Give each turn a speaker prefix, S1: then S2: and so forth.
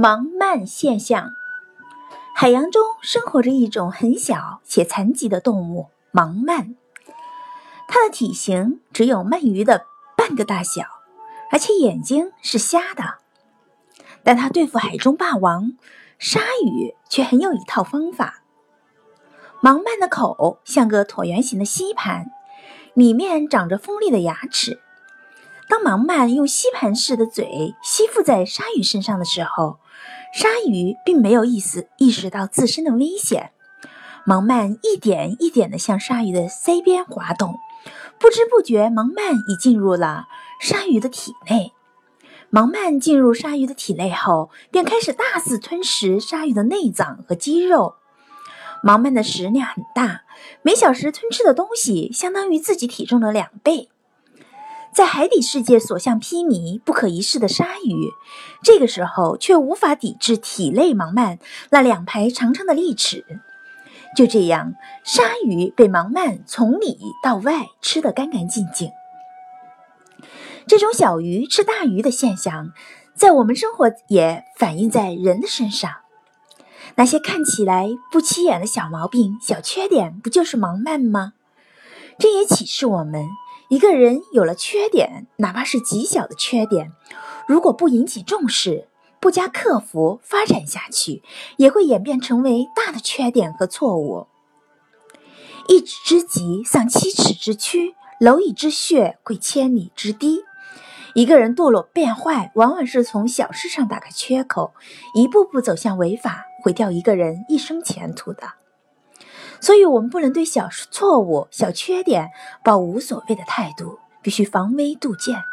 S1: 盲鳗现象。海洋中生活着一种很小且残疾的动物——盲鳗。它的体型只有鳗鱼的半个大小，而且眼睛是瞎的。但它对付海中霸王鲨鱼却很有一套方法。盲鳗的口像个椭圆形的吸盘，里面长着锋利的牙齿。当盲鳗用吸盘式的嘴吸附在鲨鱼身上的时候，鲨鱼并没有意识意识到自身的危险。盲鳗一点一点地向鲨鱼的腮边滑动，不知不觉，盲鳗已进入了鲨鱼的体内。盲鳗进入鲨鱼的体内后，便开始大肆吞食鲨鱼的内脏和肌肉。盲鳗的食量很大，每小时吞吃的东西相当于自己体重的两倍。在海底世界所向披靡、不可一世的鲨鱼，这个时候却无法抵制体内盲鳗那两排长长的利齿。就这样，鲨鱼被盲鳗从里到外吃得干干净净。这种小鱼吃大鱼的现象，在我们生活也反映在人的身上。那些看起来不起眼的小毛病、小缺点，不就是盲鳗吗？这也启示我们。一个人有了缺点，哪怕是极小的缺点，如果不引起重视、不加克服，发展下去也会演变成为大的缺点和错误。一指之疾，丧七尺之躯；蝼蚁之穴，溃千里之堤。一个人堕落变坏，往往是从小事上打开缺口，一步步走向违法，毁掉一个人一生前途的。所以，我们不能对小错误、小缺点抱无所谓的态度，必须防微杜渐。